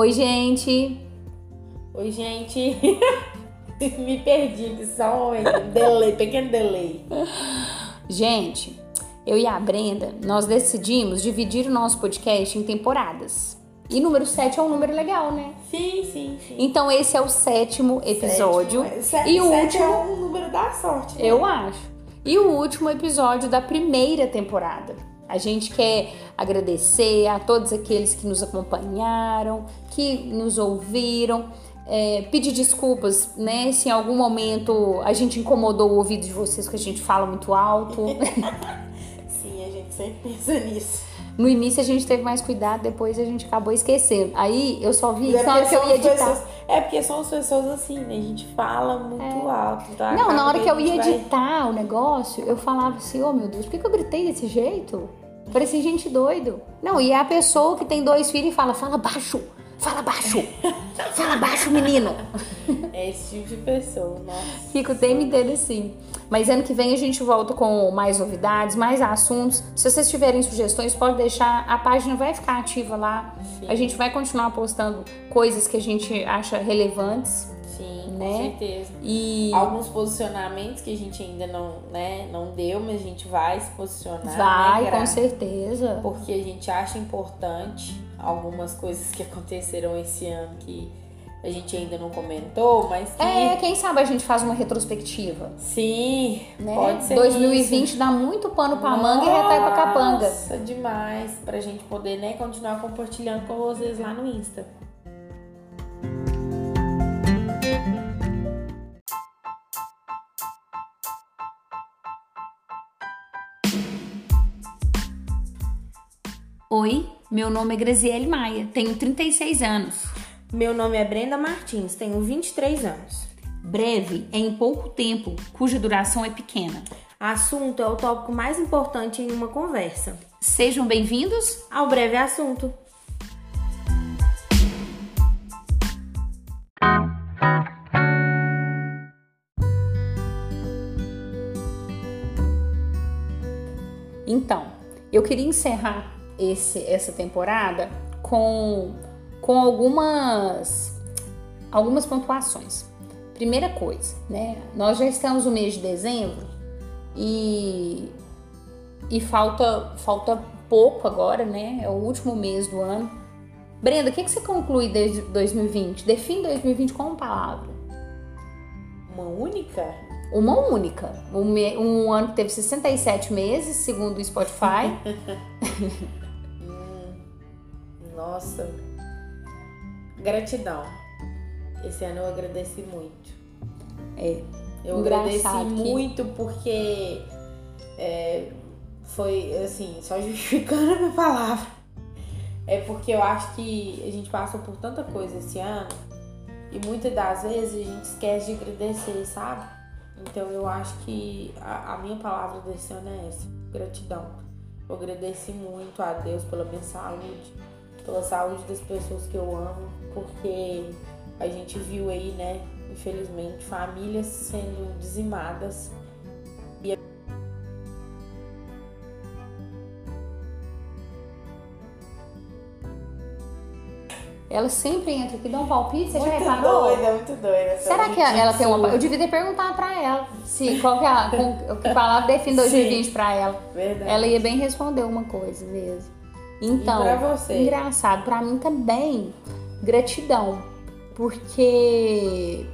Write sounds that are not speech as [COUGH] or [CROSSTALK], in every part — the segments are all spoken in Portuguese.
Oi, gente! Oi, gente! [LAUGHS] Me perdi só um [LAUGHS] delay, pequeno delay. Gente, eu e a Brenda, nós decidimos dividir o nosso podcast em temporadas. E número 7 é um número legal, né? Sim, sim, sim. Então esse é o sétimo episódio. Sétimo, é- e o sete último, é um número da sorte. né? eu acho. E o último episódio da primeira temporada. A gente quer agradecer a todos aqueles que nos acompanharam, que nos ouviram. é, pedir desculpas, né? Se em algum momento a gente incomodou o ouvido de vocês, que a gente fala muito alto. [LAUGHS] Sim, a gente sempre pensa nisso. No início a gente teve mais cuidado, depois a gente acabou esquecendo. Aí eu só vi isso na hora que eu ia editar. pessoas- é porque somos pessoas assim, né? A gente fala muito alto. então É. Não, na hora que eu a ia vai- editar o negócio, eu falava assim, oh meu Deus, por que, que eu gritei desse jeito? Parecia gente doido. Não, e é a pessoa que tem dois filhos e fala, fala baixo, fala baixo, fala baixo, menino. É esse tipo de pessoa, nossa. Fico o tempo inteiro assim. Mas ano que vem a gente volta com mais novidades, mais assuntos. Se vocês tiverem sugestões, pode deixar. A página vai ficar ativa lá. Sim. A gente vai continuar postando coisas que a gente acha relevantes. Sim, Né? com certeza. E Alguns posicionamentos que a gente ainda não, né, não deu, mas a gente vai se posicionar. vai, né, com certeza. Porque a gente acha importante algumas coisas que aconteceram esse ano que a gente ainda não comentou, mas que. É, quem sabe a gente faz uma retrospectiva. Sim, Né? pode ser. 2020 isso. dá muito pano pra manga e retai pra capanga. Nossa, demais. Pra gente poder, né, continuar compartilhando com vocês lá no Insta. Oi, meu nome é Graziele Maia, tenho 36 anos. Meu nome é Brenda Martins, tenho 23 anos. Breve é em pouco tempo, cuja duração é pequena. Assunto é o tópico mais importante em uma conversa. Sejam bem-vindos. Ao breve assunto. Então, eu queria encerrar esse, essa temporada com, com algumas, algumas pontuações. Primeira coisa, né? Nós já estamos no mês de dezembro e, e falta, falta pouco agora, né? É o último mês do ano. Brenda, o que, que você conclui desde 2020? Define 2020 com uma palavra. Uma única? Uma única. Um, um ano que teve 67 meses, segundo o Spotify. [LAUGHS] Nossa. Gratidão. Esse ano eu agradeci muito. É. Eu agradeci que- muito porque é, foi assim, só [LAUGHS] justificando a minha palavra. É porque eu acho que a gente passou por tanta coisa esse ano e muitas das vezes a gente esquece de agradecer, sabe? Então eu acho que a, a minha palavra desse ano é essa, gratidão. Eu agradeci muito a Deus pela minha saúde, pela saúde das pessoas que eu amo, porque a gente viu aí, né, infelizmente, famílias sendo dizimadas. Ela sempre entra aqui, dá um palpite, você já muito reparou? doida, muito doida. essa Será que ela tem uma. Eu devia ter perguntado pra ela se qual que, é a, com, que palavra define 2020 pra ela. Verdade. Ela ia bem responder uma coisa mesmo. Então, E pra você? engraçado, pra mim também, gratidão. Porque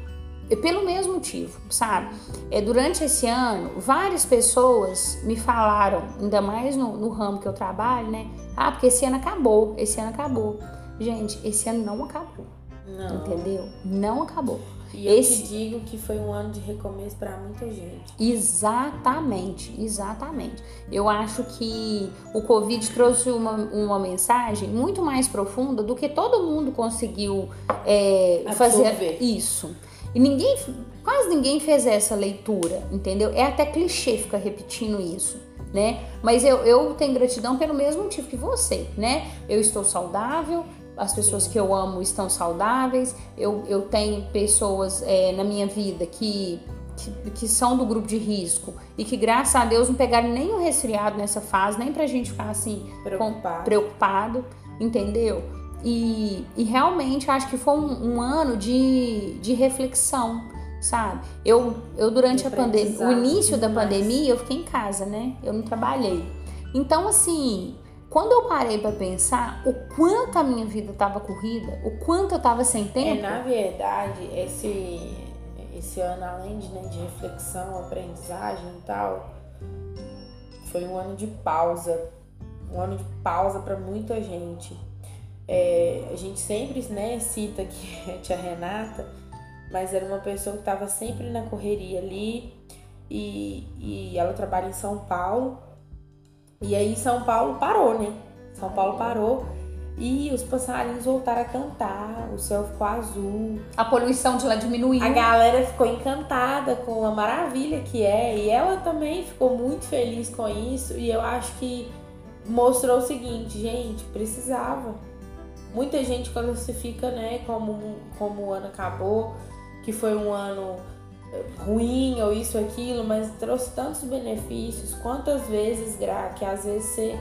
pelo mesmo motivo, sabe? É, durante esse ano, várias pessoas me falaram, ainda mais no, no ramo que eu trabalho, né? Ah, porque esse ano acabou, esse ano acabou. Gente, esse ano não acabou, Não. entendeu? Não acabou. E eu Esse- te digo que foi um ano de recomeço pra muita gente. Exatamente, exatamente. Eu acho que o Covid trouxe uma, uma mensagem muito mais profunda do que todo mundo conseguiu é, fazer isso. E ninguém, quase ninguém fez essa leitura, entendeu? É até clichê ficar repetindo isso, né? Mas eu, eu tenho gratidão pelo mesmo motivo que você, né? Eu estou saudável, as pessoas que eu amo estão saudáveis, eu, eu tenho pessoas é, na minha vida que, que, que são do grupo de risco e que, graças a Deus, não pegaram nenhum resfriado nessa fase, nem pra gente ficar assim com- Preocupado. preocupado, entendeu? e, e realmente acho que foi um, um ano de, de reflexão, sabe? Eu, eu durante a pandemia, o início da pandemia, eu fiquei em casa, né? Eu não trabalhei. Então, assim, quando eu parei para pensar o quanto a minha vida estava corrida, o quanto eu estava sem tempo. É, na verdade, esse, esse ano, além de, né, de reflexão, aprendizagem e tal, foi um ano de pausa. Um ano de pausa para muita gente. É, a gente sempre né, cita que [LAUGHS] a tia Renata, mas era uma pessoa que estava sempre na correria ali e, e ela trabalha em São Paulo. E aí São Paulo parou, né? São Paulo parou e os passarinhos voltaram a cantar, o céu ficou azul. A poluição de lá diminuiu. A galera ficou encantada com a maravilha que é e ela também ficou muito feliz com isso. E eu acho que mostrou o seguinte, gente, precisava Muita gente classifica, né, como, como o ano acabou, que foi um ano ruim ou isso, aquilo, mas trouxe tantos benefícios. Quantas vezes, Gra, que às vezes você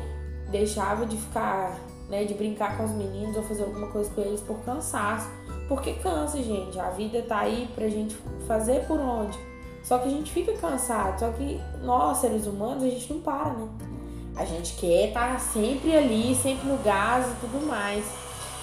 deixava de ficar, né, de brincar com os meninos ou fazer alguma coisa com eles por cansaço. Porque cansa, gente. A vida tá aí pra gente fazer por onde. Só que a gente fica cansado. Só que nós, seres humanos, a gente não para, né? A gente quer estar tá sempre ali, sempre no gás e tudo mais.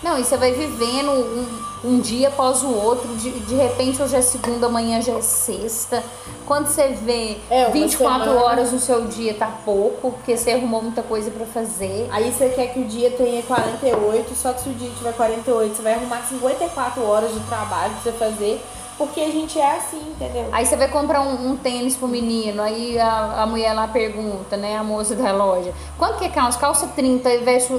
Não, e você vai vivendo um, um dia após o outro. De, de repente, hoje é segunda, amanhã já é sexta. Quando você vê é, 24 semana... horas no seu dia, tá pouco, porque você arrumou muita coisa para fazer. Aí você quer que o dia tenha 48, só que se o dia tiver 48, você vai arrumar 54 horas de trabalho pra você fazer porque a gente é assim, entendeu? Aí você vai comprar um, um tênis pro menino, aí a, a mulher lá pergunta, né, a moça da loja, quanto que é calça? Calça 30,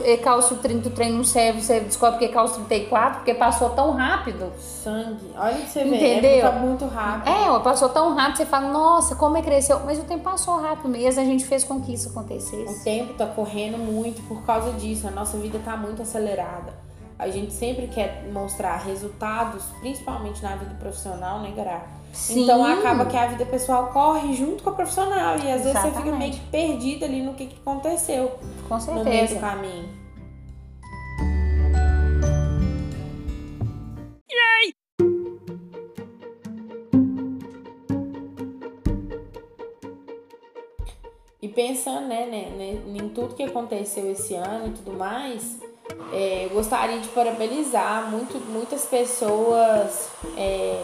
e calça 30, o trem não serve, você descobre que é calça 34, porque passou tão rápido. Sangue. Olha que você vê, é Entendeu? é muito, rápido. É, passou tão rápido, você fala, nossa, como é que cresceu. Mas o tempo passou rápido mesmo, a gente fez com que isso acontecesse. O tempo tá correndo muito por causa disso, a nossa vida tá muito acelerada a gente sempre quer mostrar resultados, principalmente na vida profissional, né, Gará? Sim. Então acaba que a vida pessoal corre junto com a profissional e às Exatamente. vezes você fica meio que perdida ali no que, que aconteceu com certeza. no meio do caminho. E pensando né, né, em tudo que aconteceu esse ano e tudo mais, é, gostaria de parabenizar muito, muitas pessoas é,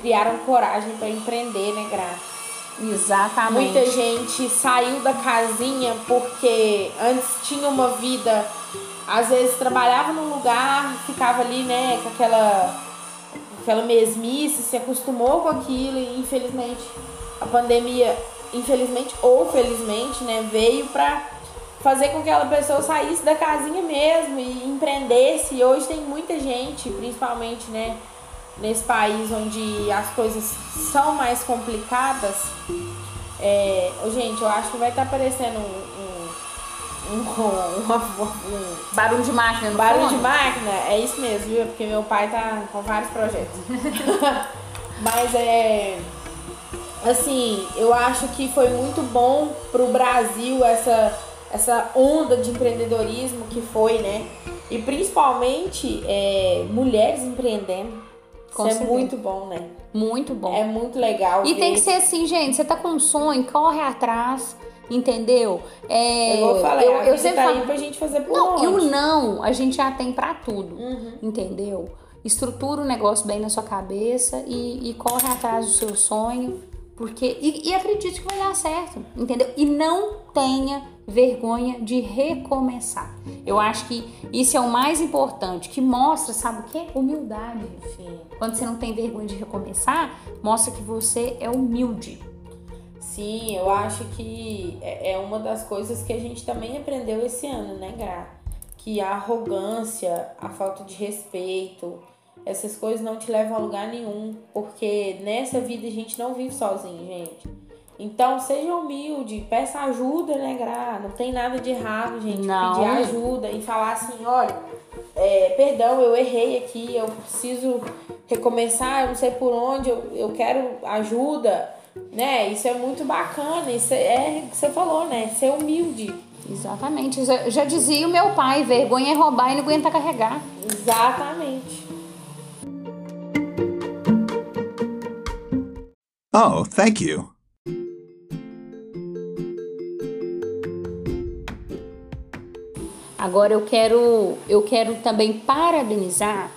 criaram coragem para empreender, né, Gra? Exatamente. Muita gente saiu da casinha porque antes tinha uma vida, às vezes trabalhava num lugar, ficava ali, né, com aquela, aquela mesmice, se acostumou com aquilo e infelizmente a pandemia, infelizmente ou felizmente, né, veio para fazer com que aquela pessoa saísse da casinha mesmo e empreendesse. E hoje tem muita gente, principalmente, né, nesse país onde as coisas são mais complicadas. É, gente, eu acho que vai estar tá aparecendo um, um, um, [LAUGHS] um, barulho de máquina. No barulho de máquina, é isso mesmo, viu? Porque meu pai tá com vários projetos. [LAUGHS] Mas é assim, eu acho que foi muito bom pro Brasil essa essa onda de empreendedorismo que foi, né? E principalmente é, mulheres empreendendo. Com Isso é muito bom, né? Muito bom. É muito legal. E ver. tem que ser assim, gente. Você tá com um sonho, corre atrás. Entendeu? É, eu vou falar, eu, eu sempre tá falo, pra gente fazer por Não, e o não, a gente já tem pra tudo. Uhum. Entendeu? Estrutura o negócio bem na sua cabeça e, e corre atrás do seu sonho. Porque. E, e acredite que vai dar certo. Entendeu? E não tenha vergonha de recomeçar. Eu acho que isso é o mais importante, que mostra, sabe o que? Humildade. Sim. Quando você não tem vergonha de recomeçar, mostra que você é humilde. Sim, eu acho que é, é uma das coisas que a gente também aprendeu esse ano, né, Gra? Que a arrogância, a falta de respeito, essas coisas não te levam a lugar nenhum, porque nessa vida a gente não vive sozinho, gente. Então, seja humilde, peça ajuda, né, Gra? Não tem nada de errado, gente. Não. Pedir ajuda e falar assim: olha, é, perdão, eu errei aqui, eu preciso recomeçar, eu não sei por onde, eu, eu quero ajuda, né? Isso é muito bacana, isso é, que você falou, né? Ser humilde. Exatamente. Já, já dizia o meu pai: vergonha é roubar e não aguenta carregar. Exatamente. Oh, thank you. Agora eu quero, eu quero também parabenizar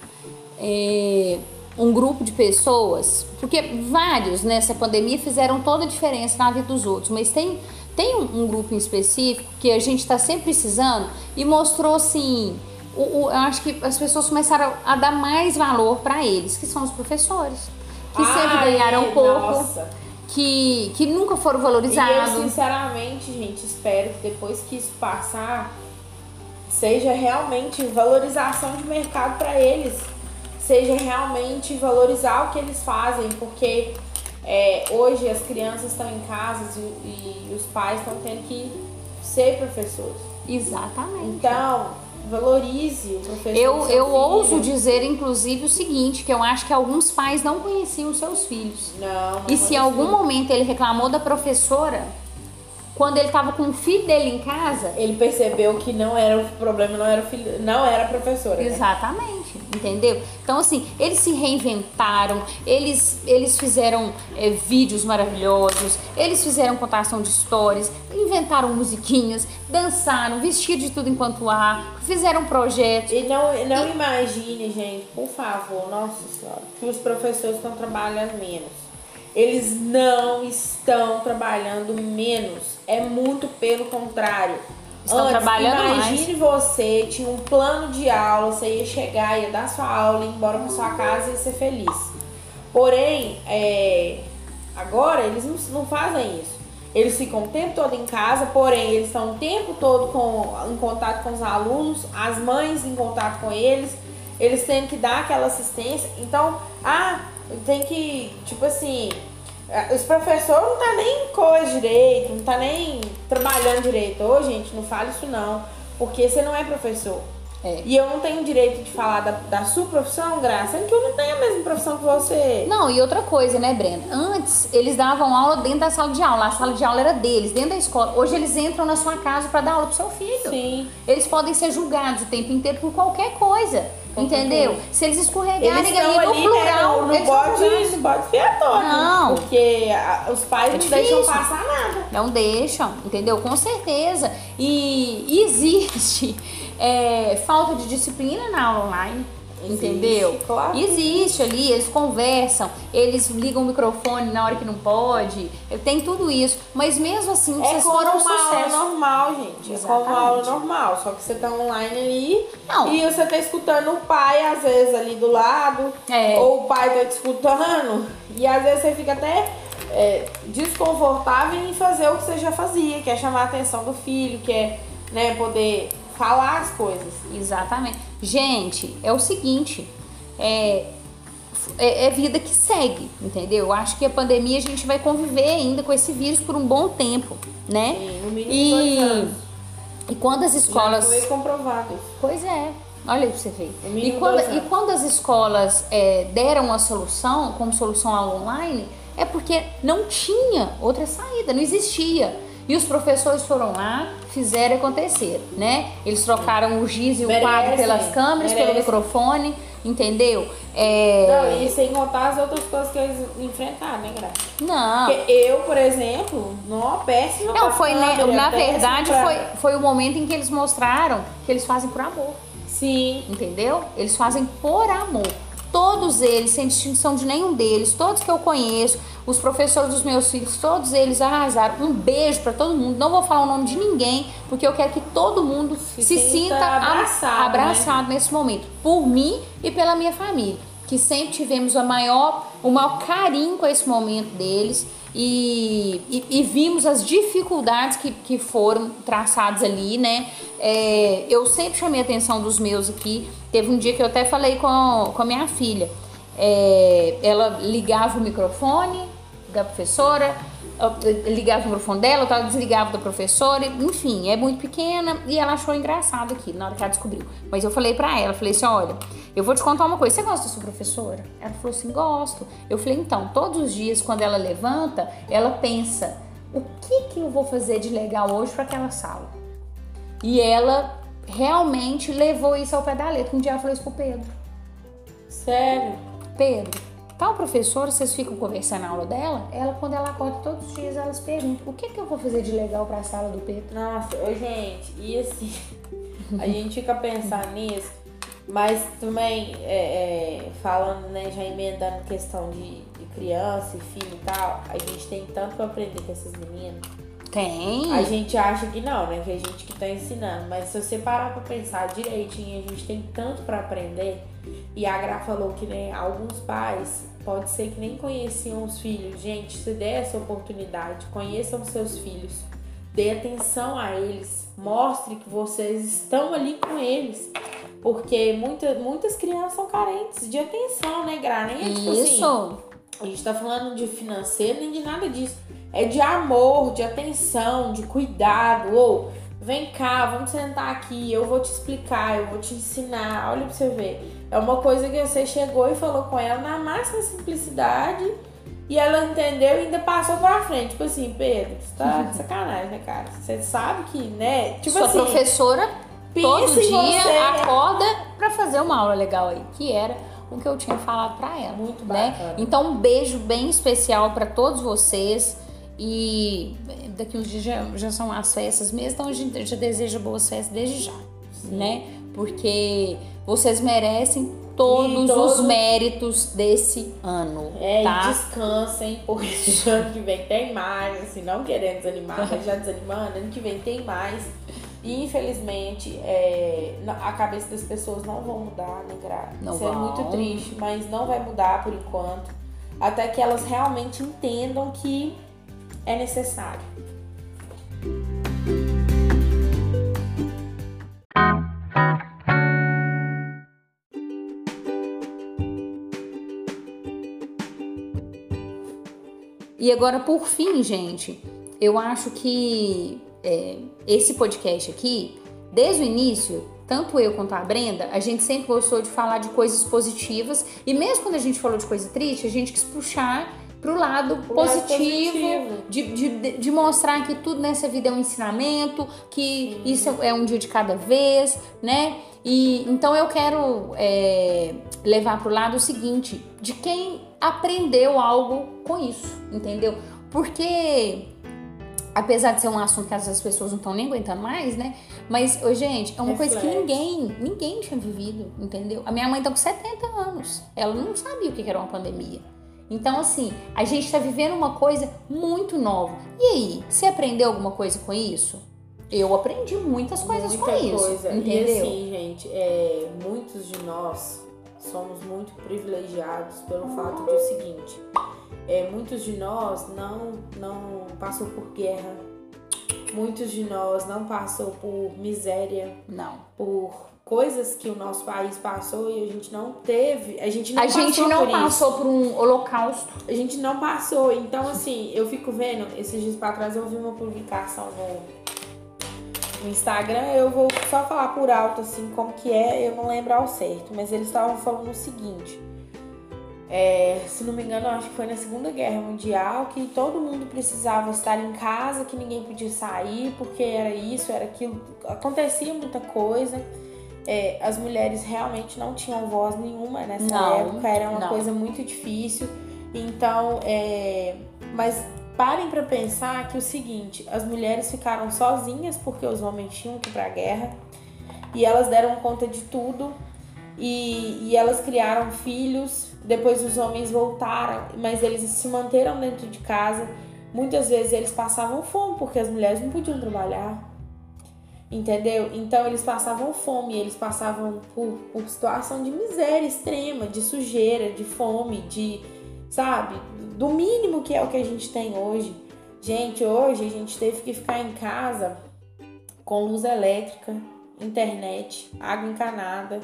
é, um grupo de pessoas, porque vários nessa pandemia fizeram toda a diferença na vida dos outros, mas tem, tem um, um grupo em específico que a gente está sempre precisando e mostrou assim. O, o, eu acho que as pessoas começaram a dar mais valor para eles, que são os professores, que Ai, sempre ganharam pouco, nossa. que, que nunca foram E eu, valorizados. sinceramente, gente, espero que depois que isso passar, seja realmente valorização de mercado para eles. Seja realmente valorizar o que eles fazem, porque é, hoje as crianças estão em casa e, e os pais estão tendo que ser professores. Exatamente. Então, valorize o professor. Eu, eu ouso dizer, inclusive, o seguinte, que eu acho que alguns pais não conheciam seus filhos. Não, não E se em algum momento ele reclamou da professora, quando ele estava com o filho dele em casa, Ele percebeu que não era o problema, não era o filho, não era a professora. né? Entendeu? Então, assim, eles se reinventaram, eles, eles fizeram é, vídeos maravilhosos, eles fizeram contação de histórias, inventaram musiquinhas, dançaram, vestiram de tudo enquanto há, fizeram projetos. E não, não imagine, gente, por favor, nossa senhora, que os professores estão trabalhando menos. Eles não estão trabalhando menos. É muito pelo contrário. Estão trabalhando imagine você tinha um plano de aula, você ia chegar, ia dar sua aula, ir embora para sua casa e ia ser feliz. Porém, é, agora eles não, não fazem isso. Eles ficam o tempo todo em casa, porém eles estão o tempo todo com, em contato com os alunos, as mães em contato com eles, eles têm que dar aquela assistência. Então, ah, tem que, tipo assim, os professores não tá nem coisa direito, não tá nem trabalhando direito. Ô, gente, não fale isso não, porque você não é professor. É. E eu não tenho direito de falar da, da sua profissão, Graça, que eu não tenho a mesma profissão que você. Não, e outra coisa, né, Brenda? Antes eles davam aula dentro da sala de aula, a sala de aula era deles, dentro da escola. Hoje eles entram na sua casa para dar aula pro seu filho. Sim. Eles podem ser julgados o tempo inteiro por qualquer coisa. Entendeu? Se eles escorregarem Eles ali estão no ali, plural, né, no, no bode, bode fiatório. Não. Porque a- os pais É não deixam passar nada. Não deixam, entendeu? Com certeza. E existe é, falta de disciplina na aula online. Existe, entendeu? claro. Existe ali, eles conversam, eles ligam o microfone na hora que não pode, tem tudo isso. Mas mesmo assim, É vocês foram um uma aula sucesso. normal, gente. É como uma Exatamente. aula normal. Só que você tá online ali Não. e você tá escutando o pai, às vezes, ali do lado. É. Ou o pai tá te escutando. E às vezes você fica até é, desconfortável em fazer o que você já fazia, que é chamar a atenção do filho, que é né, poder falar as coisas. Exatamente. Gente, é o seguinte, é, é, é vida que segue, entendeu? Eu acho que a pandemia a gente vai conviver ainda com esse vírus por um bom tempo, né? Sim, no mínimo dois E, anos. e quando as Já escolas. foi comprovado. Pois é. Olha aí pra você ver. E quando, e quando as escolas é, deram a solução, como solução online, é porque não tinha outra saída, não existia. E os professores foram lá, fizeram acontecer, né? Eles trocaram o giz e o Merecem, quadro pelas câmeras, pelo merecem. microfone, entendeu? É... Não, e sem contar as outras coisas que eles enfrentaram, né, Graça? Não. Porque eu, por exemplo, não péssima Não, foi, câmera, na verdade, pra- foi, foi o momento em que eles mostraram que eles fazem por amor. Sim. entendeu? Eles fazem por amor. Todos eles, sem distinção de nenhum deles, todos que eu conheço, os professores dos meus filhos, todos eles arrasaram. Um beijo pra todo mundo. Não vou falar o nome de ninguém, porque eu quero que todo mundo se, sinta sinta a- abraçado, né? abraçado nesse momento, por mim e pela minha família, que sempre tivemos a maior, o maior carinho com esse momento deles. E, e- e vimos as dificuldades que, que foram traçadas ali, né? É, eu sempre chamei a atenção dos meus aqui. Teve um dia que eu até falei com, com a minha filha. É, ela ligava o microfone da professora, ligava o microfone dela, eu desligava da professora, enfim, é muito pequena e ela achou engraçado aqui na hora que ela descobriu. Mas eu falei pra ela, falei assim, olha, eu vou te contar uma coisa, você gosta da sua professora? Ela falou assim, gosto. Eu falei, então, todos os dias quando ela levanta, ela pensa, o que que eu vou fazer de legal hoje para aquela sala? E ela realmente levou isso ao pé da letra. Um dia ela falou isso pro Pedro. Sério? Pedro, tal professora, vocês ficam conversando na aula dela, ela, quando ela acorda todos os dias, elas perguntam, o que, que eu vou fazer de legal pra sala do Pedro? Nossa, ô, gente, e assim, [LAUGHS] a gente fica pensando nisso, mas também, é, é, falando, né, já emendando questão de, de criança e filho e tal, a gente tem tanto pra aprender com essas meninas. Tem. A gente acha que não, né? Que a gente que tá ensinando. Mas se você parar pra pensar direitinho, a gente tem tanto pra aprender. E a Gra falou que né, alguns pais pode ser que nem conheciam os filhos. Gente, se der essa oportunidade, conheçam seus filhos. Dê atenção a eles. Mostre que vocês estão ali com eles. Porque muita, muitas crianças são carentes de atenção, né, Gra? Nem é tipo assim. Isso. A gente tá falando de financeiro nem de nada disso. É de amor, de atenção, de cuidado. Ou vem cá, vamos sentar aqui, eu vou te explicar, eu vou te ensinar. Olha pra você ver. É uma coisa que você chegou e falou com ela na máxima simplicidade. E ela entendeu e ainda passou pra frente. Tipo assim, Pedro, você tá de sacanagem, né, cara? Você sabe que, né? Tipo Sua assim. professora todo dia você, né? acorda pra fazer uma aula legal aí, que era o que eu tinha falado pra ela. Muito né? bacana. Então, um beijo bem especial pra todos vocês. E daqui uns dias já, já são as festas mesmo, então a gente já deseja boas festas desde já, né? Porque vocês merecem todos E todo- os méritos desse ano, É, tá? e descansem, porque [LAUGHS] ano que vem tem mais, assim, não querendo desanimar, mas já desanimando, ano que vem tem mais. E infelizmente, é, a cabeça das pessoas não vão mudar, né, Gra? Não Isso é vão. muito triste, mas não vai mudar por enquanto. Até que elas realmente entendam que é necessário. E agora, por fim, gente, eu acho que é, esse podcast aqui, desde o início, tanto eu quanto a Brenda, a gente sempre gostou de falar de coisas positivas. E mesmo quando a gente falou de coisa triste, a gente quis puxar pro lado Pro lado positivo. De, de, de mostrar que tudo nessa vida é um ensinamento, que isso é um dia de cada vez, né? E então eu quero é, levar pro lado o seguinte, de quem aprendeu algo com isso, entendeu? Porque apesar de ser um assunto que às vezes as pessoas não estão nem aguentando mais, né? Mas, ô, gente, é uma coisa que Reflete. ninguém, ninguém tinha vivido, entendeu? A minha mãe tá com 70 anos. Ela não sabia o que era uma pandemia. Então, assim, a gente tá vivendo uma coisa muito nova. E aí, você aprendeu alguma coisa com isso? Eu aprendi muitas coisas Muita com isso, coisa. entendeu? E assim, gente, é, muitos de nós somos muito privilegiados pelo fato de o seguinte. É, muitos de nós não, não passou por guerra. Muitos de nós não passou por miséria, Não. por coisas que o nosso país passou e a gente não teve. A gente não a passou gente não por passou isso. por um holocausto. A gente não passou. Então, assim, eu fico vendo, esses dias pra trás eu vi uma publicação no, no Instagram, eu vou só falar por alto, assim, como que é, eu não lembro ao certo, mas eles estavam falando o seguinte. É, se não me engano, acho que foi na Segunda Guerra Mundial que todo mundo precisava estar em casa, que ninguém podia sair, porque era isso, era aquilo. Acontecia muita coisa. É, as mulheres realmente não tinham voz nenhuma nessa Não, época, era uma não. coisa muito difícil. Então, é, mas parem pra pensar que o seguinte, as mulheres ficaram sozinhas porque os homens tinham que ir pra guerra e elas deram conta de tudo e, e elas criaram filhos. Depois os homens voltaram, mas eles se manteram dentro de casa. Muitas vezes eles passavam fome porque as mulheres não podiam trabalhar. Entendeu? Então eles passavam fome, eles passavam por, por situação de miséria extrema, de sujeira, de fome, de, sabe, do mínimo que é o que a gente tem hoje. Gente, hoje a gente teve que ficar em casa com luz elétrica, internet, água encanada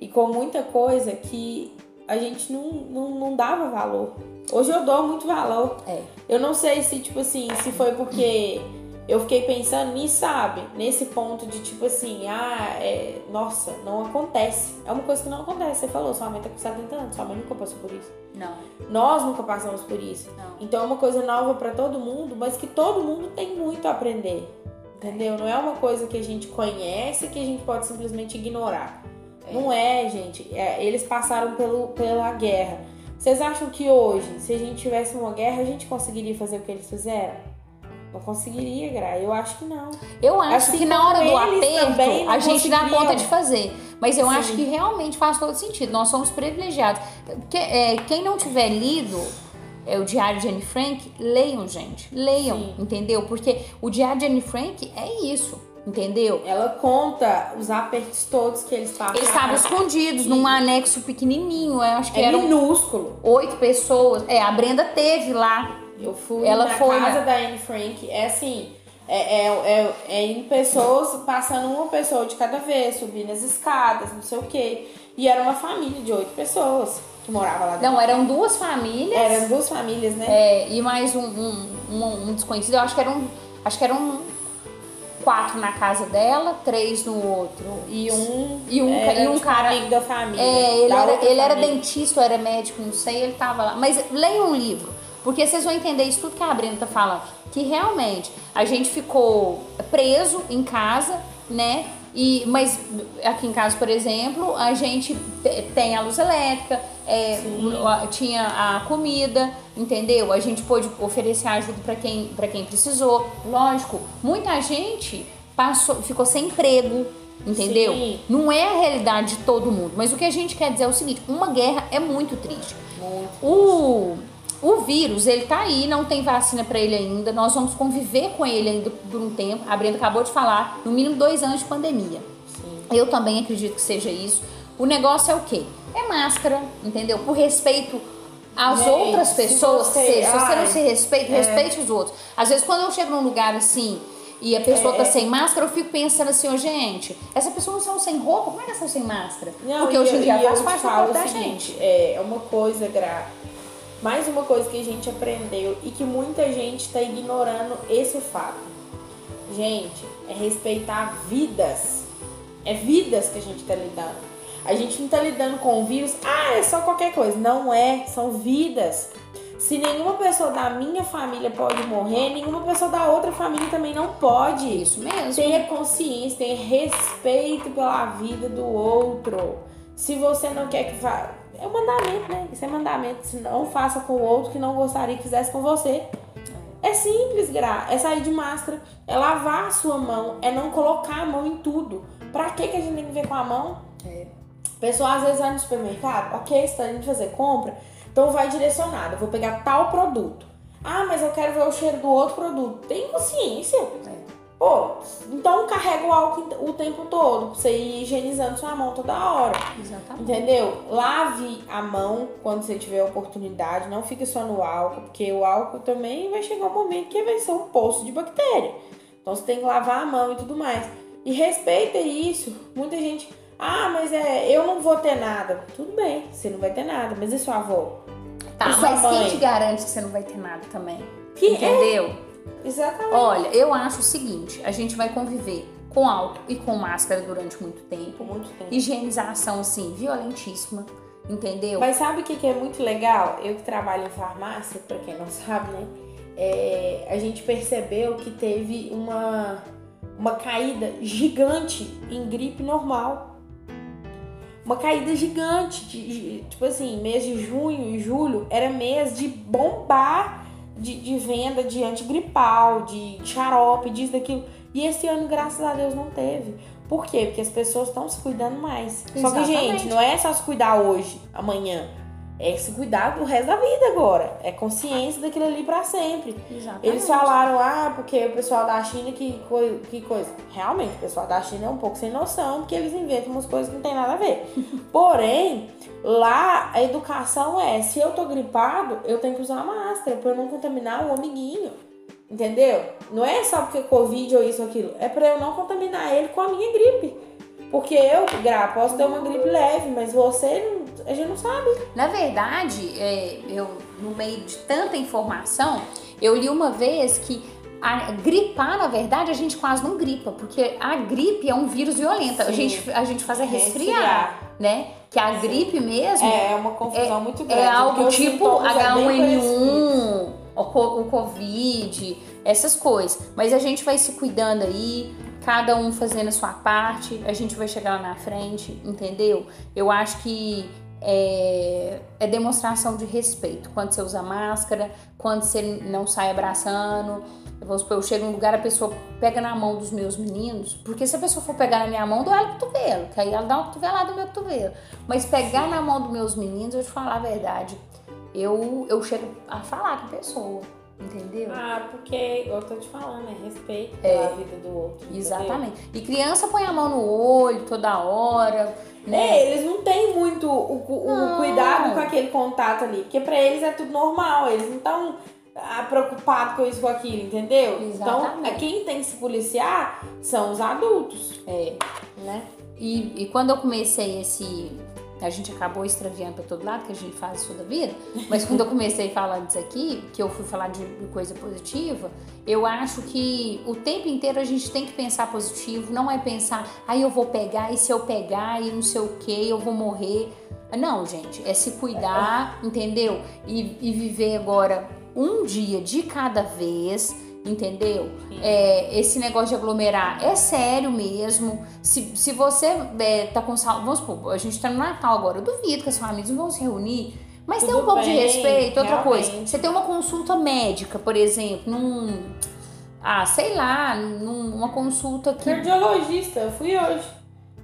e com muita coisa que a gente não, não, não dava valor. Hoje eu dou muito valor. É. Eu não sei se, tipo assim, se foi porque eu fiquei pensando nisso, sabe? Nesse ponto de, tipo assim, ah, é, nossa, não acontece. É uma coisa que não acontece. Você falou, sua mãe tá com 70 anos, sua mãe nunca passou por isso. Não, Nós nunca passamos por isso. não. Então é uma coisa nova pra todo mundo, mas que todo mundo tem muito a aprender. entendeu? Não é uma coisa que a gente conhece que a gente pode simplesmente ignorar. É. Não é, gente. É, eles passaram pelo, pela guerra. Vocês acham que hoje, se a gente tivesse uma guerra, a gente conseguiria fazer o que eles fizeram? Não conseguiria, Gra. Eu acho que não. Eu acho assim que na hora do aperto a gente dá conta de fazer. Mas eu Sim. acho que realmente faz todo sentido. Nós somos privilegiados. É, quem não tiver lido é, o Diário de Anne Frank, leiam, gente. Leiam, Sim. entendeu? Porque o Diário de Anne Frank é isso. Entendeu? Ela conta os apertos todos que eles passaram. Eles estavam escondidos num anexo pequenininho, eu acho que é era minúsculo. Oito pessoas. É, a Brenda teve lá. Eu fui ela na foi casa na... da Anne Frank. É assim, é, é, é, é em pessoas, passando uma pessoa de cada vez, subindo as escadas, não sei o quê. E era uma família de oito pessoas que morava lá dentro. Não, eram duas famílias. Eram duas famílias, né? É, e mais um, um, um, um desconhecido. Eu acho que eram. Acho que eram quatro na casa dela, três no outro. E um, e um, era, e um tipo, cara. amigo da família. É, ele, era, ele era família. dentista ou era médico, não sei, ele tava lá. Mas leiam um livro, porque vocês vão entender isso tudo que a Brenda tá falando. Que realmente a gente ficou preso em casa, né? E, mas aqui em casa, por exemplo, a gente tem a luz elétrica, é, tinha a comida, entendeu? A gente pôde oferecer ajuda para quem, pra quem precisou. Lógico, muita gente passou, ficou sem emprego, entendeu? Sim. Não é a realidade de todo mundo, mas o que a gente quer dizer é o seguinte: uma guerra é muito triste. Muito O, o vírus, ele tá aí, não tem vacina para ele ainda. Nós vamos conviver com ele ainda por um tempo. A Brenda acabou de falar, no mínimo dois anos de pandemia. Sim. Eu também acredito que seja isso. O negócio é o quê? É máscara, entendeu? Por respeito às Gente, outras se pessoas, você- se, se você não se respeita, é. respeite os outros. Às vezes, quando eu chego num lugar assim e a pessoa É. tá sem máscara, eu fico pensando assim, ô gente, essa pessoa não saiu sem roupa, como é que ela saiu sem máscara? Não, Porque hoje em dia faz parte da gente. É uma coisa, Gra. Mais uma coisa que a gente aprendeu e que muita gente está ignorando esse fato. Gente, é respeitar vidas. É vidas que a gente tá lidando. A gente não tá lidando com o vírus, ah, é só qualquer coisa. Não é, são vidas. Se nenhuma pessoa da minha família pode morrer, nenhuma pessoa da outra família também não pode. Isso mesmo. Tenha consciência, tenha respeito pela vida do outro. Se você não quer que vá. É um mandamento, né? Isso é mandamento. Se não faça com o outro que não gostaria que fizesse com você. É simples, Gra. É sair de máscara, é lavar a sua mão, é não colocar a mão em tudo. Pra que, que a gente tem que ver com a mão? É. A pessoa às vezes vai no supermercado, ok, está indo fazer compra, então vai direcionado. Eu vou pegar tal produto. Ah, mas eu quero ver o cheiro do outro produto. Tem consciência. É. Pô, então carrega o álcool o tempo todo, pra você ir higienizando sua mão toda hora. Exatamente. Entendeu? Lave a mão quando você tiver oportunidade, não fique só no álcool, porque o álcool também vai chegar um momento que vai ser um poço de bactéria. Então você tem que lavar a mão e tudo mais. E respeita isso. Muita gente, ah, mas é, eu não vou ter nada. Tudo bem, você não vai ter nada, mas e sua avó? Tá, E sua mas mãe? quem te garante que você não vai ter nada também? Que é? Exatamente. Olha, eu acho o seguinte: a gente vai conviver com álcool e com máscara durante muito tempo. Muito tempo. Higienização, assim, violentíssima. Entendeu? Mas sabe o que, que é muito legal? Eu que trabalho em farmácia, pra quem não [LAUGHS] sabe, né? É, a gente percebeu que teve uma, uma caída gigante em gripe normal. Uma caída gigante. De, de- tipo assim, mês de junho e julho era mês de bombar de, de venda de antigripal, de xarope, disso, daquilo. E esse ano, graças a Deus, não teve. Por quê? Porque as pessoas estão se cuidando mais. Só que, Exatamente. gente, não é só se cuidar hoje, amanhã. É se cuidar do resto da vida agora. É consciência daquilo ali pra sempre. Exatamente. Eles falaram, ah, porque o pessoal da China, que, coi- que coisa. Realmente, o pessoal da China é um pouco sem noção, porque eles inventam umas coisas que não tem nada a ver. [LAUGHS] Porém, lá a educação é: se eu tô gripado, eu tenho que usar máscara pra eu não contaminar o amiguinho. Entendeu? Não é só porque Covid ou isso ou aquilo. É pra eu não contaminar ele com a minha gripe. Porque eu, Gra, posso ter uma gripe leve, mas você, não- a gente não sabe. Na verdade, é, eu, no meio de tanta informação, eu li uma vez que a gripar, na verdade, a gente quase não gripa, porque a gripe é um vírus violento. A Sim. gente, a gente faz é resfriar, Resfriar. né? Que a gripe mesmo É, é uma confusão muito grande. é porque algo os tipo é bem parecido. H1N1, o Covid, essas coisas. Mas a gente vai se cuidando aí, cada um fazendo a sua parte, a gente vai chegar lá na frente, entendeu? Eu acho que é, é, demonstração de respeito. Quando você usa máscara, quando você não sai abraçando. Vamos supor, eu chego num lugar, a pessoa pega na mão dos meus meninos, porque se a pessoa for pegar na minha mão, dou ela o cotovelo, que aí ela dá uma cotovelada no meu cotovelo. Mas pegar na mão dos meus meninos, eu te falar a verdade, eu, eu chego a falar com a pessoa. Entendeu? Ah, porque eu tô te falando, é respeito é, vida do outro. Exatamente. Entendeu? E criança põe a mão no olho toda hora. Né? É, eles não têm muito o, o, cuidado com aquele contato ali, porque para eles é tudo normal, eles não estão ah, preocupados com isso com aquilo, entendeu? Exatamente. Então, quem tem que se policiar são os adultos. É. Né? E, e quando eu comecei esse a gente acabou extraviando para todo lado, que a gente faz isso da vida. Mas quando eu comecei falando disso aqui, que eu fui falar de coisa positiva, eu acho que o tempo inteiro a gente tem que pensar positivo, não é pensar, aí eu vou pegar, e se eu pegar, e não sei o que, eu vou morrer. Não, gente, é se cuidar, entendeu? E, e viver agora um dia de cada vez entendeu? É, esse negócio de aglomerar é sério mesmo. Se, se você é, tá com saúde, vamos supor, a gente tá no Natal agora, eu duvido que as famílias não vão se reunir. Mas Tudo tem um pouco bem, de respeito, outra realmente. coisa. Você tem uma consulta médica, por exemplo, num. Ah, sei lá, numa consulta que. Cardiologista, eu fui hoje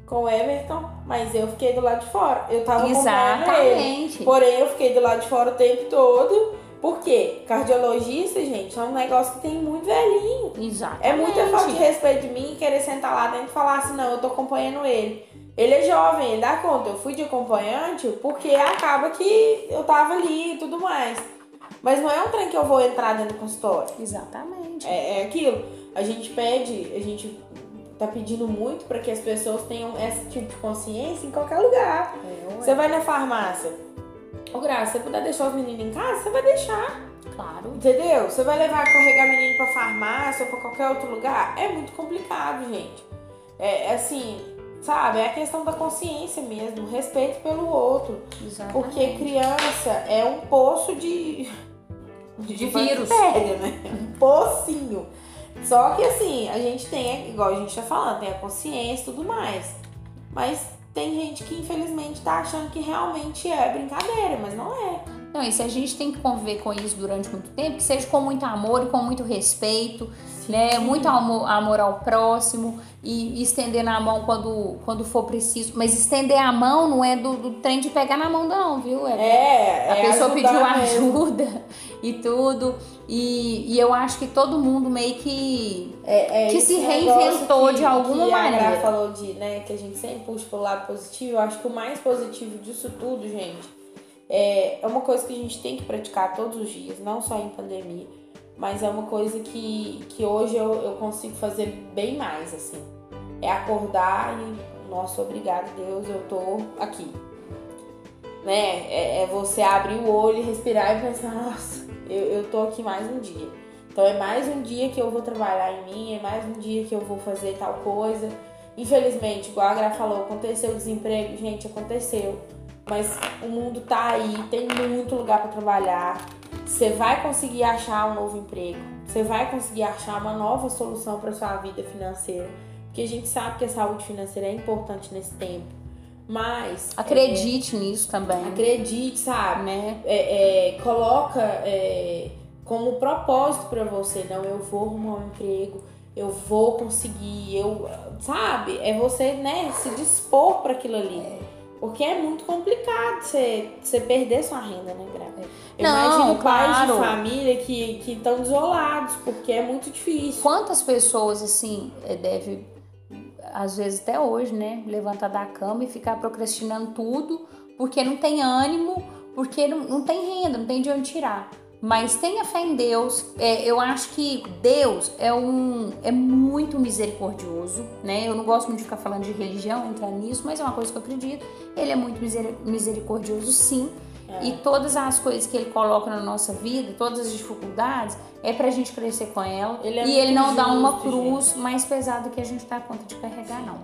com o Everton, mas eu fiquei do lado de fora. Eu tava Exatamente. Ele, porém, eu fiquei do lado de fora o tempo todo por quê? Cardiologista, gente, é um negócio que tem muito velhinho. Exatamente. É muita falta de respeito de mim querer sentar lá dentro e falar assim, não, eu tô acompanhando ele. Ele é jovem, ele dá conta. Eu fui de acompanhante porque acaba que eu tava ali e tudo mais. Mas não é um trem que eu vou entrar dentro do consultório. Exatamente. É, é aquilo. A gente pede, a gente tá pedindo muito para que as pessoas tenham esse tipo de consciência em qualquer lugar. É, Você vai na farmácia Ô, Graça, se você puder deixar os meninos em casa, você vai deixar. Claro. Entendeu? Você vai levar, carregar menino pra farmácia ou pra qualquer outro lugar. É muito complicado, gente. É, é assim, sabe? É a questão da consciência mesmo, respeito pelo outro. Exatamente. Porque criança é um poço de. de, de vírus. Bactéria, né? Um pocinho. Só que assim, a gente tem, igual a gente tá falando, tem a consciência e tudo mais. Mas tem gente que infelizmente tá achando que realmente é brincadeira, mas não é. Não, e se a gente tem que conviver com isso durante muito tempo, que seja com muito amor e com muito respeito, né? Muito amor, amor, ao próximo e estender a mão quando, quando for preciso. Mas estender a mão não é do, do trem de pegar na mão, não, viu? É, é a é pessoa pediu ajuda [LAUGHS] e tudo. E, e eu acho que todo mundo meio que, é, é que se reinventou que, de alguma que maneira. A falou de, né, que a gente sempre puxa pro lado positivo. Eu acho que o mais positivo disso tudo, gente é, é uma coisa que a gente tem que praticar todos os dias, não só em pandemia, mas é uma coisa que, que hoje eu, eu consigo fazer bem mais, assim. É acordar e, nossa, obrigado Deus, eu tô aqui. Né? É, é você abrir o olho respirar e pensar, nossa, eu, eu tô aqui mais um dia. Então é mais um dia que eu vou trabalhar em mim, é mais um dia que eu vou fazer tal coisa. Infelizmente, igual a Gra falou, aconteceu o desemprego, gente, aconteceu mas o mundo tá aí, tem muito lugar para trabalhar. Você vai conseguir achar um novo emprego, você vai conseguir achar uma nova solução para sua vida financeira, porque a gente sabe que a saúde financeira é importante nesse tempo. Mas acredite é, nisso também. Acredite, sabe? Né? É, é, coloca é, como propósito para você, não, eu vou arrumar um emprego, eu vou conseguir, eu, sabe? É você, né, se dispor para aquilo ali. É. Porque é muito complicado você, você perder sua renda, né, Gra? Eu Não, imagino claro. pais de família que estão desolados, porque é muito difícil. Quantas pessoas, assim, eh, deve, às vezes até hoje, né, levantar da cama e ficar procrastinando tudo, porque não tem ânimo, porque não, não tem renda, não tem de onde tirar. Mas tenha fé em Deus. É, eu acho que Deus é um é muito misericordioso, né? Eu não gosto muito de ficar falando de religião, entrar nisso, mas é uma coisa que eu acredito. Ele é muito misericordioso, sim. É. E todas as coisas que ele coloca na nossa vida, todas as dificuldades, é pra gente crescer com ela. Ele é e ele não dá uma cruz gente. mais pesada que a gente dá conta de carregar, não.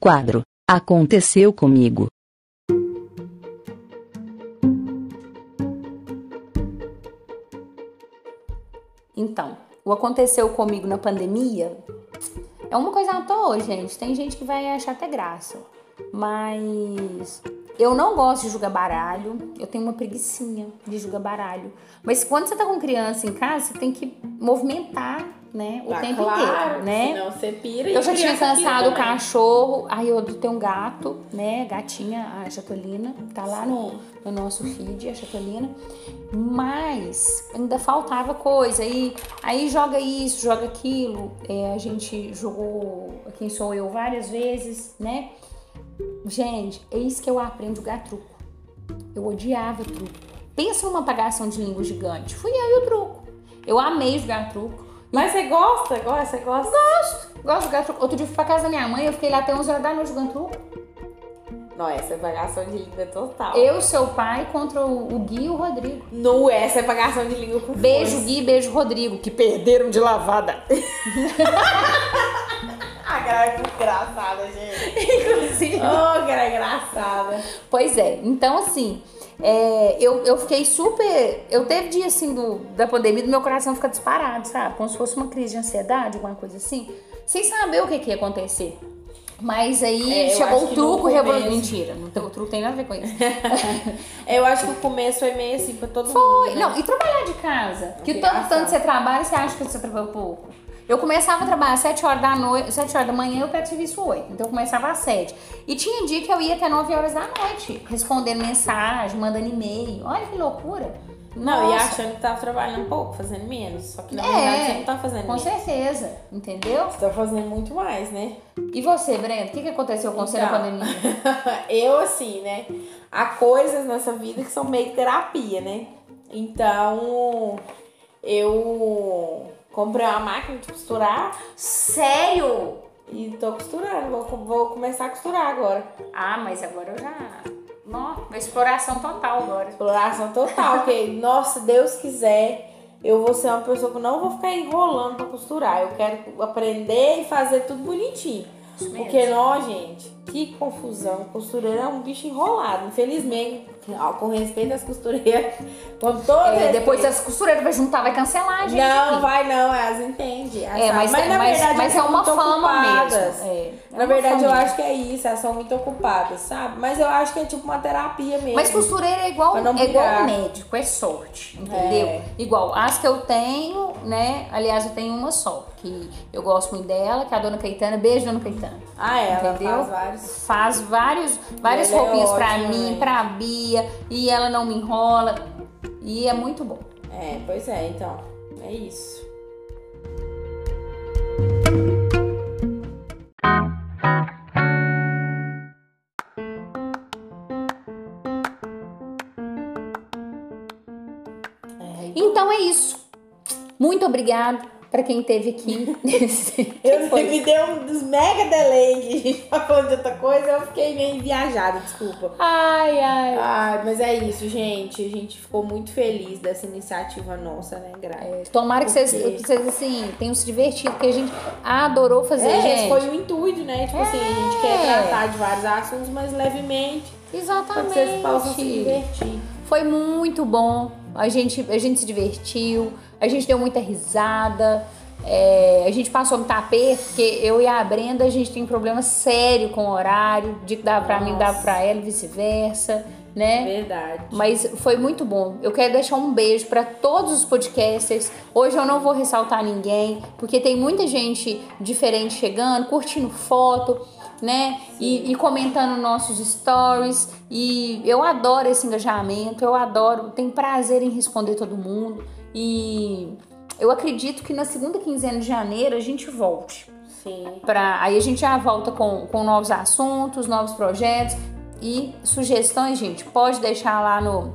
Quadro. Aconteceu comigo. Então, o aconteceu comigo na pandemia é uma coisa à toa, gente. Tem gente que vai achar até graça. Mas eu não gosto de jogar baralho. Eu tenho uma preguiçinha de jogar baralho. Mas quando você tá com criança em casa, você tem que movimentar né? O Ah, tempo claro, inteiro, né? Senão você pira e Eu já tinha cansado o cachorro, aí eu tenho um gato, né? Gatinha, a Chatolina, tá lá no, no nosso feed, a Chatolina. Mas ainda faltava coisa. Aí, aí joga isso, joga aquilo. É, a gente jogou Quem Sou Eu várias vezes, né? Gente, é isso que eu aprendo jogar truco. Eu odiava truco. Pensa numa apagação de língua gigante. Fui eu e o truco. Eu amei jogar truco. Mas você gosta? Gosta? Você gosta? Gosto de jogar truco. Outro dia eu fui pra casa da minha mãe, eu fiquei lá até 11 horas da noite jogando truco. Não, essa é pagação de língua total. Eu, seu pai, contra o, Gui e o Rodrigo. Não, essa é pagação de língua com Beijo, força. Gui, beijo, Rodrigo, que perderam de lavada. [LAUGHS] Ah, cara, que engraçada, gente. Inclusive. Oh, que era engraçada. Pois é, então assim, é, eu, eu fiquei super. Eu teve dia assim do, da pandemia do meu coração ficar disparado, sabe? Como se fosse uma crise de ansiedade, alguma coisa assim, sem saber o que, que ia acontecer. Mas aí É, chegou o truco no revolu- começo- Mentira, não tem, o truco tem nada a ver com isso. [LAUGHS] Eu acho que o começo foi meio assim pra todo Foi. mundo. né? Não, e trabalhar de casa. Que tanto, tanto você trabalha, você acha que você trabalha pouco. Eu começava a trabalhar às 7 horas da noite, 7 horas da manhã eu pego serviço 8. Então eu começava às 7. E tinha dia que eu ia até 9 horas da noite, respondendo mensagem, mandando e-mail. Olha que loucura. Não, e Nossa. achando que tava trabalhando pouco, fazendo menos. Só que na É, verdade você não tá fazendo Com menos. certeza, entendeu? Você tá fazendo muito mais, né? E você, Brenda, o que, que aconteceu com você na Então. pandemia? [LAUGHS] eu, assim, né? Há coisas nessa vida que são meio terapia, né? Então, eu comprei uma máquina de costurar Sério? e tô costurando. Vou, vou começar a costurar agora. Ah, mas agora eu já. Nossa, exploração total agora. Exploração total, porque, [LAUGHS] nossa, Deus quiser, eu vou ser uma pessoa que não vou ficar enrolando pra costurar. Eu quero aprender e fazer tudo bonitinho. Isso mesmo. Porque nós, gente, que confusão. Costureira é um bicho enrolado. Infelizmente, com respeito às costureiras, com todo É, depois as costureiras vai juntar, vai cancelar a gente. Não, aqui. vai não, elas entendem. elas É, sabem. mas, na mas, verdade mas é uma fama ocupadas. mesmo. É, é Na verdade, eu acho que é isso, elas são muito ocupadas, sabe? Mas eu acho que é tipo uma terapia mesmo. Mas costureira é igual, é igual médico, é sorte, entendeu? É. Igual as que eu tenho, né? Aliás, eu tenho uma só, que eu gosto muito dela, que é a dona Caetana. Beijo, dona Caetana. Ah, é, ela Entendeu? faz vários. Faz vários, várias ela é roupinhas pra ótima, mim, né? pra Bia, e ela não me enrola. E é muito bom. É, pois é, então. É isso. É, Então é isso. Muito obrigada pra quem aqui nesse. [LAUGHS] [LAUGHS] Eu Foi. me deu um dos mega delay que a gente tá falando de outra coisa, eu fiquei meio viajada, desculpa. Ai, ai. Ai, mas é isso, gente. A gente ficou muito feliz dessa iniciativa nossa, né, Gra? É, Tomara que vocês, Porque- que vocês, assim, tenham se divertido, porque a gente adorou fazer, É, gente. esse foi o intuito, né? Tipo assim, a gente quer É. tratar de vários assuntos, mas levemente, pra que Exatamente. vocês possam se divertir. Foi muito bom. A gente, a gente se divertiu, a gente deu muita risada. é, a gente passou no tapete, porque eu e a Brenda, a gente tem problema sério com o horário, de que dava pra mim, Nossa. dava pra ela e vice-versa, né? Verdade. Mas foi muito bom. Eu quero deixar um beijo para todos os podcasters. Hoje eu não vou ressaltar ninguém, porque tem muita gente diferente chegando, curtindo foto, né? E, e comentando nossos stories. E eu adoro esse engajamento, eu adoro, tenho prazer em responder todo mundo. E eu acredito que na segunda quinzena de janeiro a gente volte. Sim. Pra, aí a gente já volta com, com novos assuntos, novos projetos e sugestões, gente. Pode deixar lá no,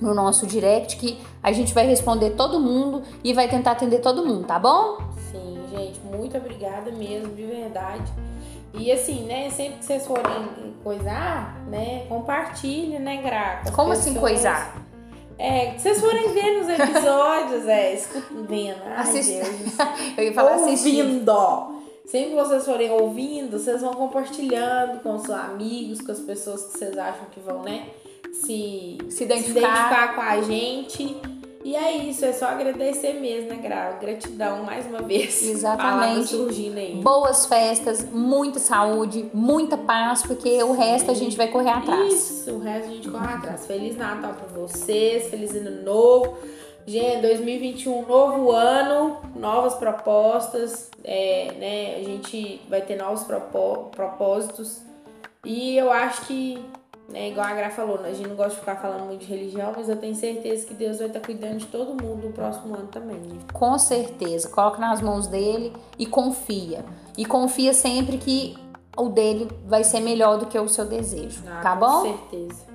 no nosso direct que a gente vai responder todo mundo e vai tentar atender todo mundo, tá bom? Sim, gente, muito obrigada mesmo, de verdade. E assim, né, sempre que vocês forem coisar, né, compartilhe, né, Gra? com as Como assim pessoas. coisar? É, vocês forem ver nos episódios, é, escutando, vendo. Ai, Assist- Deus. [LAUGHS] Eu ia falar ouvindo. Sempre que vocês forem ouvindo, vocês vão compartilhando com os amigos, com as pessoas que vocês acham que vão, né, se, Se identificar. com a gente. E é isso, é só agradecer mesmo, né, Gra? Gratidão mais uma vez. [LAUGHS] Exatamente. surgindo aí. Boas festas, muita saúde, muita paz, porque o resto a gente vai correr atrás. Isso, o resto a gente corre atrás. Feliz Natal pra vocês, feliz ano novo. Gente, 2021, novo ano, novas propostas, é, né? A gente vai ter novos propósitos. E eu acho que né, igual a Gra falou, a gente não gosta de ficar falando muito de religião, mas eu tenho certeza que Deus vai estar cuidando de todo mundo no próximo ano também. Né? Com certeza. Coloca nas mãos dele e confia. E confia sempre que o dele vai ser melhor do que o seu desejo, ah, tá bom? Com certeza.